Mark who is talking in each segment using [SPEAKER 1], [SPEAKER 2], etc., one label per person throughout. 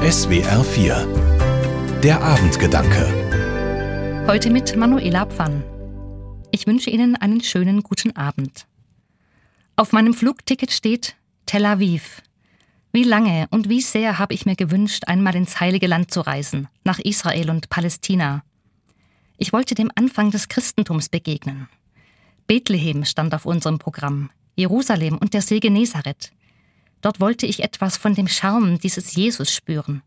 [SPEAKER 1] SWR 4 Der Abendgedanke
[SPEAKER 2] Heute mit Manuela Pfann. Ich wünsche Ihnen einen schönen guten Abend. Auf meinem Flugticket steht Tel Aviv. Wie lange und wie sehr habe ich mir gewünscht, einmal ins heilige Land zu reisen, nach Israel und Palästina. Ich wollte dem Anfang des Christentums begegnen. Bethlehem stand auf unserem Programm, Jerusalem und der See Genezareth. Dort wollte ich etwas von dem Charme dieses Jesus spüren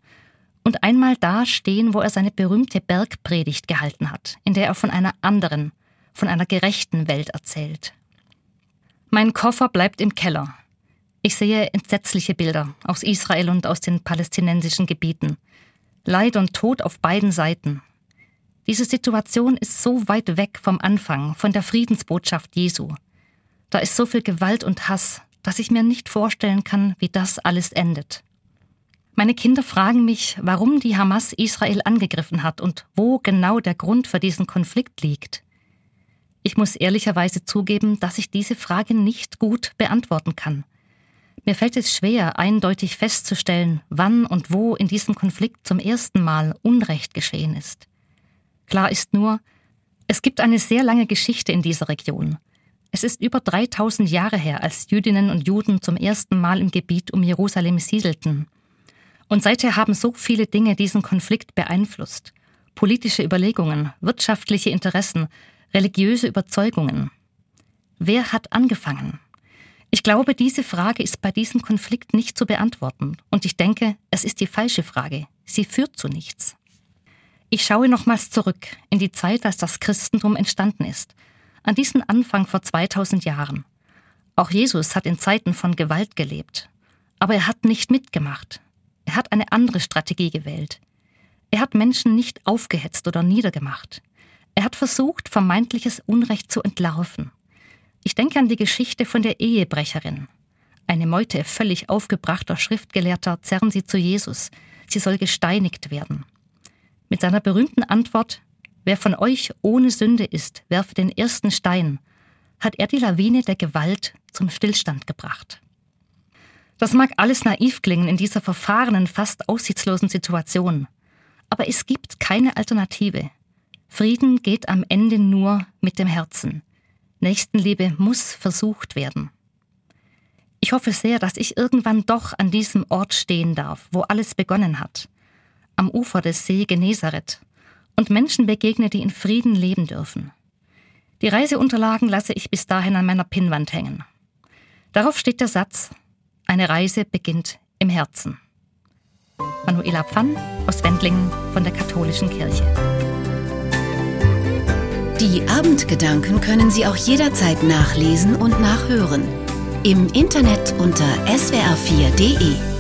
[SPEAKER 2] und einmal da stehen, wo er seine berühmte Bergpredigt gehalten hat, in der er von einer anderen, von einer gerechten Welt erzählt. Mein Koffer bleibt im Keller. Ich sehe entsetzliche Bilder aus Israel und aus den palästinensischen Gebieten. Leid und Tod auf beiden Seiten. Diese Situation ist so weit weg vom Anfang, von der Friedensbotschaft Jesu. Da ist so viel Gewalt und Hass, dass ich mir nicht vorstellen kann, wie das alles endet. Meine Kinder fragen mich, warum die Hamas Israel angegriffen hat und wo genau der Grund für diesen Konflikt liegt. Ich muss ehrlicherweise zugeben, dass ich diese Frage nicht gut beantworten kann. Mir fällt es schwer, eindeutig festzustellen, wann und wo in diesem Konflikt zum ersten Mal Unrecht geschehen ist. Klar ist nur, es gibt eine sehr lange Geschichte in dieser Region. Es ist über 3000 Jahre her, als Jüdinnen und Juden zum ersten Mal im Gebiet um Jerusalem siedelten. Und seither haben so viele Dinge diesen Konflikt beeinflusst. Politische Überlegungen, wirtschaftliche Interessen, religiöse Überzeugungen. Wer hat angefangen? Ich glaube, diese Frage ist bei diesem Konflikt nicht zu beantworten. Und ich denke, es ist die falsche Frage. Sie führt zu nichts. Ich schaue nochmals zurück in die Zeit, als das Christentum entstanden ist an diesen Anfang vor 2000 Jahren. Auch Jesus hat in Zeiten von Gewalt gelebt. Aber er hat nicht mitgemacht. Er hat eine andere Strategie gewählt. Er hat Menschen nicht aufgehetzt oder niedergemacht. Er hat versucht, vermeintliches Unrecht zu entlarven. Ich denke an die Geschichte von der Ehebrecherin. Eine Meute völlig aufgebrachter Schriftgelehrter zerren sie zu Jesus. Sie soll gesteinigt werden. Mit seiner berühmten Antwort, Wer von euch ohne Sünde ist, werfe den ersten Stein, hat er die Lawine der Gewalt zum Stillstand gebracht. Das mag alles naiv klingen in dieser verfahrenen, fast aussichtslosen Situation, aber es gibt keine Alternative. Frieden geht am Ende nur mit dem Herzen. Nächstenliebe muss versucht werden. Ich hoffe sehr, dass ich irgendwann doch an diesem Ort stehen darf, wo alles begonnen hat, am Ufer des See Genezareth, und Menschen begegne, die in Frieden leben dürfen. Die Reiseunterlagen lasse ich bis dahin an meiner Pinnwand hängen. Darauf steht der Satz, eine Reise beginnt im Herzen. Manuela Pfann aus Wendlingen von der Katholischen Kirche.
[SPEAKER 3] Die Abendgedanken können Sie auch jederzeit nachlesen und nachhören. Im Internet unter swr4.de.